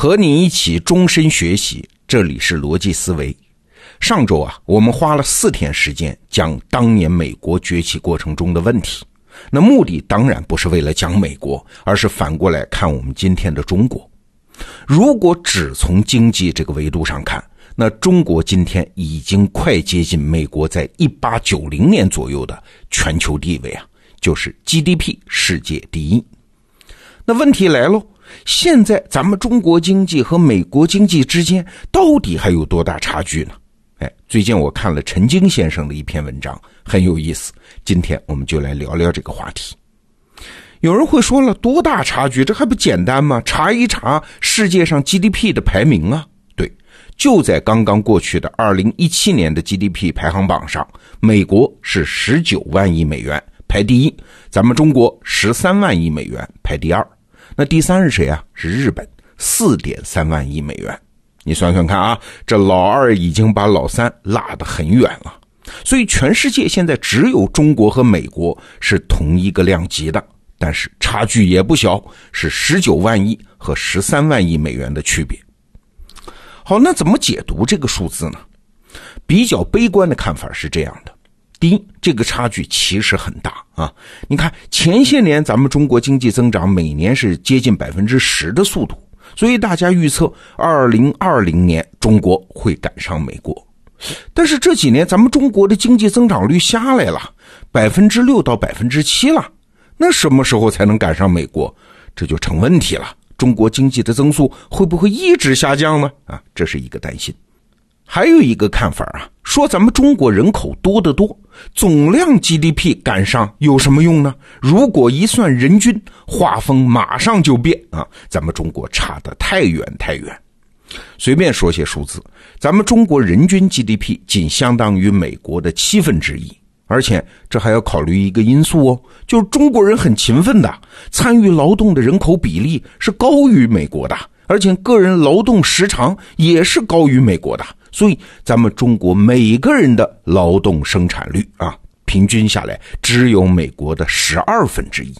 和你一起终身学习，这里是逻辑思维。上周啊，我们花了四天时间讲当年美国崛起过程中的问题。那目的当然不是为了讲美国，而是反过来看我们今天的中国。如果只从经济这个维度上看，那中国今天已经快接近美国在一八九零年左右的全球地位啊，就是 GDP 世界第一。那问题来喽，现在咱们中国经济和美国经济之间到底还有多大差距呢？哎，最近我看了陈晶先生的一篇文章，很有意思。今天我们就来聊聊这个话题。有人会说了，多大差距？这还不简单吗？查一查世界上 GDP 的排名啊。对，就在刚刚过去的二零一七年的 GDP 排行榜上，美国是十九万亿美元排第一，咱们中国十三万亿美元排第二。那第三是谁啊？是日本，四点三万亿美元。你算算看啊，这老二已经把老三拉得很远了。所以全世界现在只有中国和美国是同一个量级的。但是差距也不小，是十九万亿和十三万亿美元的区别。好，那怎么解读这个数字呢？比较悲观的看法是这样的：第一，这个差距其实很大啊。你看前些年咱们中国经济增长每年是接近百分之十的速度，所以大家预测二零二零年中国会赶上美国。但是这几年咱们中国的经济增长率下来了，百分之六到百分之七了。那什么时候才能赶上美国？这就成问题了。中国经济的增速会不会一直下降呢？啊，这是一个担心。还有一个看法啊，说咱们中国人口多得多，总量 GDP 赶上有什么用呢？如果一算人均，画风马上就变啊！咱们中国差得太远太远。随便说些数字，咱们中国人均 GDP 仅相当于美国的七分之一。而且这还要考虑一个因素哦，就是中国人很勤奋的，参与劳动的人口比例是高于美国的，而且个人劳动时长也是高于美国的，所以咱们中国每个人的劳动生产率啊，平均下来只有美国的十二分之一。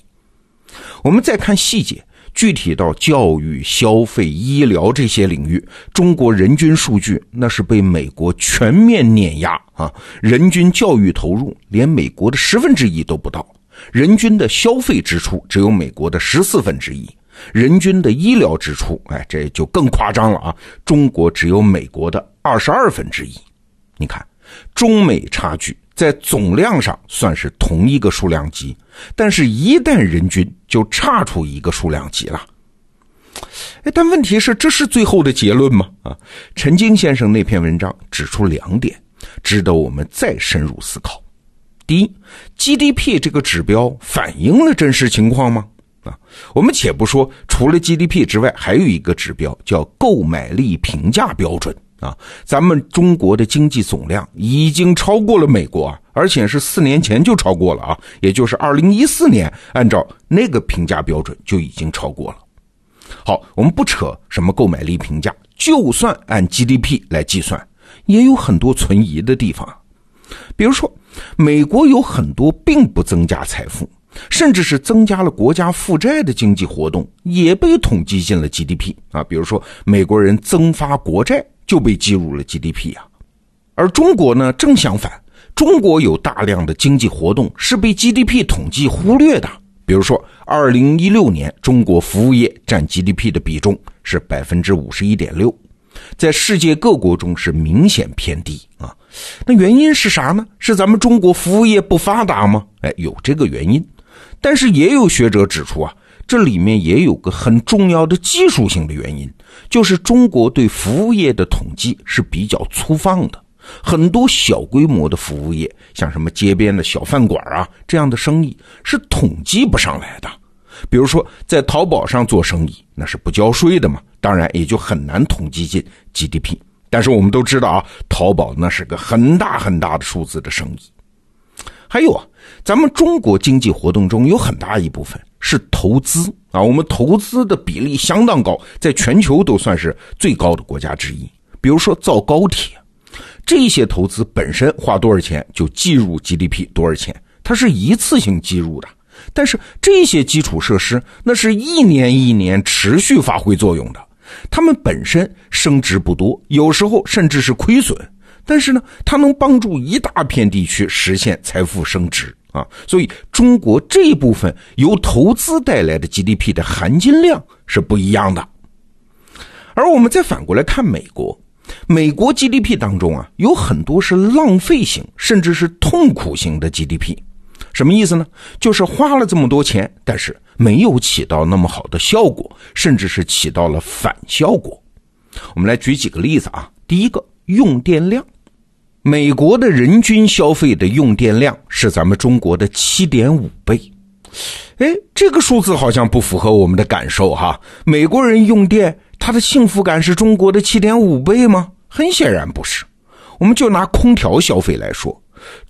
我们再看细节。具体到教育、消费、医疗这些领域，中国人均数据那是被美国全面碾压啊！人均教育投入连美国的十分之一都不到，人均的消费支出只有美国的十四分之一，人均的医疗支出，哎，这就更夸张了啊！中国只有美国的二十二分之一。你看，中美差距。在总量上算是同一个数量级，但是一旦人均就差出一个数量级了。哎，但问题是，这是最后的结论吗？啊，陈晶先生那篇文章指出两点，值得我们再深入思考。第一，GDP 这个指标反映了真实情况吗？啊，我们且不说，除了 GDP 之外，还有一个指标叫购买力评价标准。啊，咱们中国的经济总量已经超过了美国，而且是四年前就超过了啊，也就是二零一四年，按照那个评价标准就已经超过了。好，我们不扯什么购买力评价，就算按 GDP 来计算，也有很多存疑的地方。比如说，美国有很多并不增加财富，甚至是增加了国家负债的经济活动，也被统计进了 GDP 啊。比如说，美国人增发国债。就被计入了 GDP 啊，而中国呢正相反，中国有大量的经济活动是被 GDP 统计忽略的。比如说，二零一六年中国服务业占 GDP 的比重是百分之五十一点六，在世界各国中是明显偏低啊。那原因是啥呢？是咱们中国服务业不发达吗？哎，有这个原因，但是也有学者指出啊。这里面也有个很重要的技术性的原因，就是中国对服务业的统计是比较粗放的，很多小规模的服务业，像什么街边的小饭馆啊这样的生意是统计不上来的。比如说在淘宝上做生意，那是不交税的嘛，当然也就很难统计进 GDP。但是我们都知道啊，淘宝那是个很大很大的数字的生意。还有啊，咱们中国经济活动中有很大一部分。是投资啊，我们投资的比例相当高，在全球都算是最高的国家之一。比如说造高铁，这些投资本身花多少钱就计入 GDP 多少钱，它是一次性计入的。但是这些基础设施那是一年一年持续发挥作用的，它们本身升值不多，有时候甚至是亏损，但是呢，它能帮助一大片地区实现财富升值啊。所以，中国这一部分由投资带来的 GDP 的含金量是不一样的。而我们再反过来看美国，美国 GDP 当中啊，有很多是浪费型，甚至是痛苦型的 GDP。什么意思呢？就是花了这么多钱，但是没有起到那么好的效果，甚至是起到了反效果。我们来举几个例子啊。第一个，用电量，美国的人均消费的用电量是咱们中国的七点五倍。哎，这个数字好像不符合我们的感受哈。美国人用电，他的幸福感是中国的七点五倍吗？很显然不是。我们就拿空调消费来说。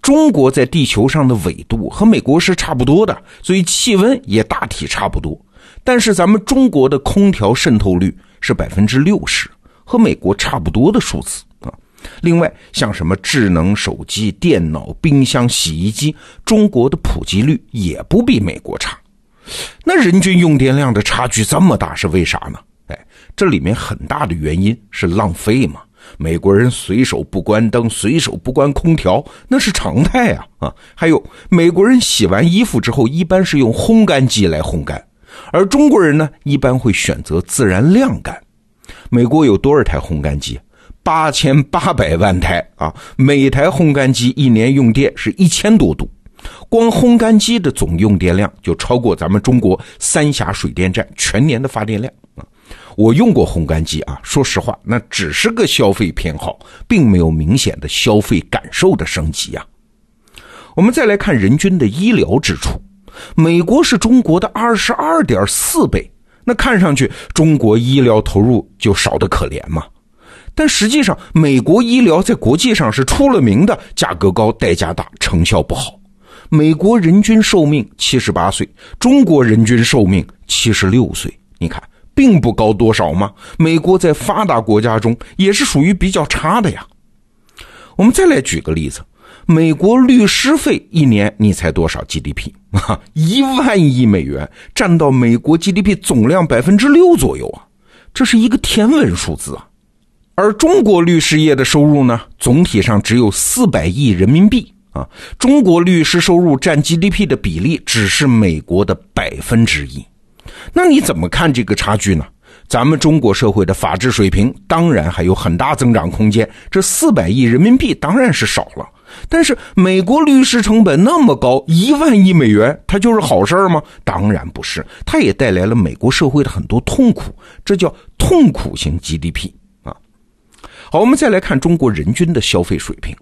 中国在地球上的纬度和美国是差不多的，所以气温也大体差不多。但是咱们中国的空调渗透率是百分之六十，和美国差不多的数字啊。另外，像什么智能手机、电脑、冰箱、洗衣机，中国的普及率也不比美国差。那人均用电量的差距这么大，是为啥呢？哎，这里面很大的原因是浪费嘛。美国人随手不关灯，随手不关空调，那是常态啊啊！还有美国人洗完衣服之后，一般是用烘干机来烘干，而中国人呢，一般会选择自然晾干。美国有多少台烘干机？八千八百万台啊！每台烘干机一年用电是一千多度，光烘干机的总用电量就超过咱们中国三峡水电站全年的发电量啊！我用过烘干机啊，说实话，那只是个消费偏好，并没有明显的消费感受的升级呀。我们再来看人均的医疗支出，美国是中国的二十二点四倍，那看上去中国医疗投入就少得可怜嘛。但实际上，美国医疗在国际上是出了名的价格高、代价大、成效不好。美国人均寿命七十八岁，中国人均寿命七十六岁，你看。并不高多少吗？美国在发达国家中也是属于比较差的呀。我们再来举个例子，美国律师费一年你猜多少 GDP 啊？一万亿美元，占到美国 GDP 总量百分之六左右啊，这是一个天文数字啊。而中国律师业的收入呢，总体上只有四百亿人民币啊。中国律师收入占 GDP 的比例只是美国的百分之一。那你怎么看这个差距呢？咱们中国社会的法治水平当然还有很大增长空间。这四百亿人民币当然是少了，但是美国律师成本那么高，一万亿美元，它就是好事儿吗？当然不是，它也带来了美国社会的很多痛苦，这叫痛苦型 GDP。好，我们再来看中国人均的消费水平，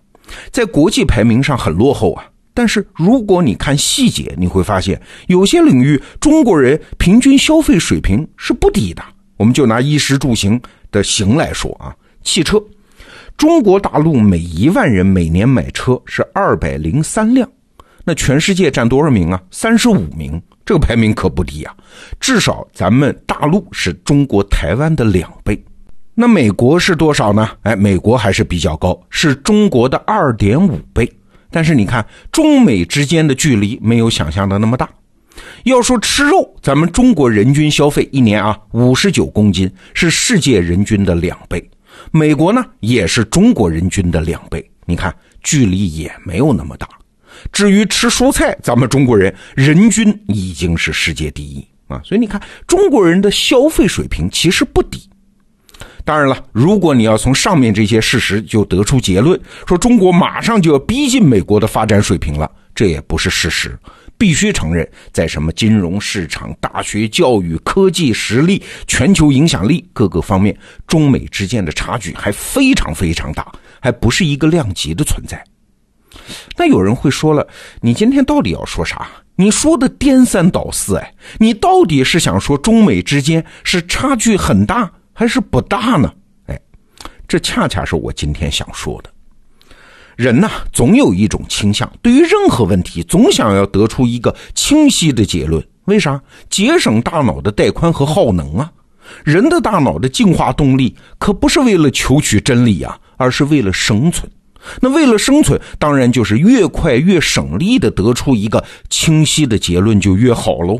在国际排名上很落后啊。但是如果你看细节，你会发现有些领域中国人平均消费水平是不低的。我们就拿衣食住行的行来说啊，汽车，中国大陆每一万人每年买车是二百零三辆，那全世界占多少名啊？三十五名，这个排名可不低啊。至少咱们大陆是中国台湾的两倍。那美国是多少呢？哎，美国还是比较高，是中国的二点五倍。但是你看，中美之间的距离没有想象的那么大。要说吃肉，咱们中国人均消费一年啊五十九公斤，是世界人均的两倍。美国呢也是中国人均的两倍。你看，距离也没有那么大。至于吃蔬菜，咱们中国人人均已经是世界第一啊。所以你看，中国人的消费水平其实不低。当然了，如果你要从上面这些事实就得出结论，说中国马上就要逼近美国的发展水平了，这也不是事实。必须承认，在什么金融市场、大学教育、科技实力、全球影响力各个方面，中美之间的差距还非常非常大，还不是一个量级的存在。那有人会说了，你今天到底要说啥？你说的颠三倒四，哎，你到底是想说中美之间是差距很大？还是不大呢，哎，这恰恰是我今天想说的。人呐，总有一种倾向，对于任何问题，总想要得出一个清晰的结论。为啥？节省大脑的带宽和耗能啊！人的大脑的进化动力可不是为了求取真理啊，而是为了生存。那为了生存，当然就是越快越省力的得出一个清晰的结论就越好喽。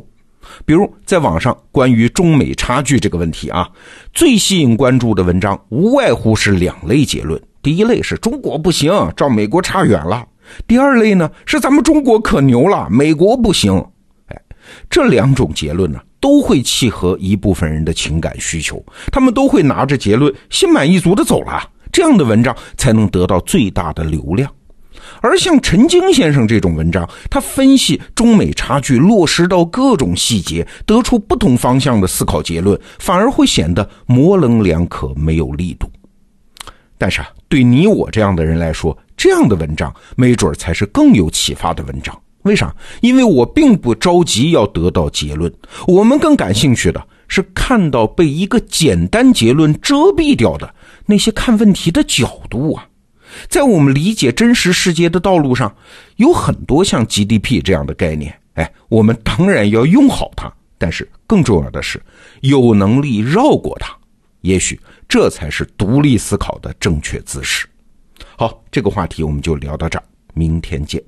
比如在网上关于中美差距这个问题啊，最吸引关注的文章无外乎是两类结论：第一类是中国不行，照美国差远了；第二类呢是咱们中国可牛了，美国不行。哎，这两种结论呢，都会契合一部分人的情感需求，他们都会拿着结论心满意足的走了，这样的文章才能得到最大的流量。而像陈晶先生这种文章，他分析中美差距，落实到各种细节，得出不同方向的思考结论，反而会显得模棱两可，没有力度。但是啊，对你我这样的人来说，这样的文章没准才是更有启发的文章。为啥？因为我并不着急要得到结论，我们更感兴趣的是看到被一个简单结论遮蔽掉的那些看问题的角度啊。在我们理解真实世界的道路上，有很多像 GDP 这样的概念。哎，我们当然要用好它，但是更重要的是有能力绕过它。也许这才是独立思考的正确姿势。好，这个话题我们就聊到这儿，明天见。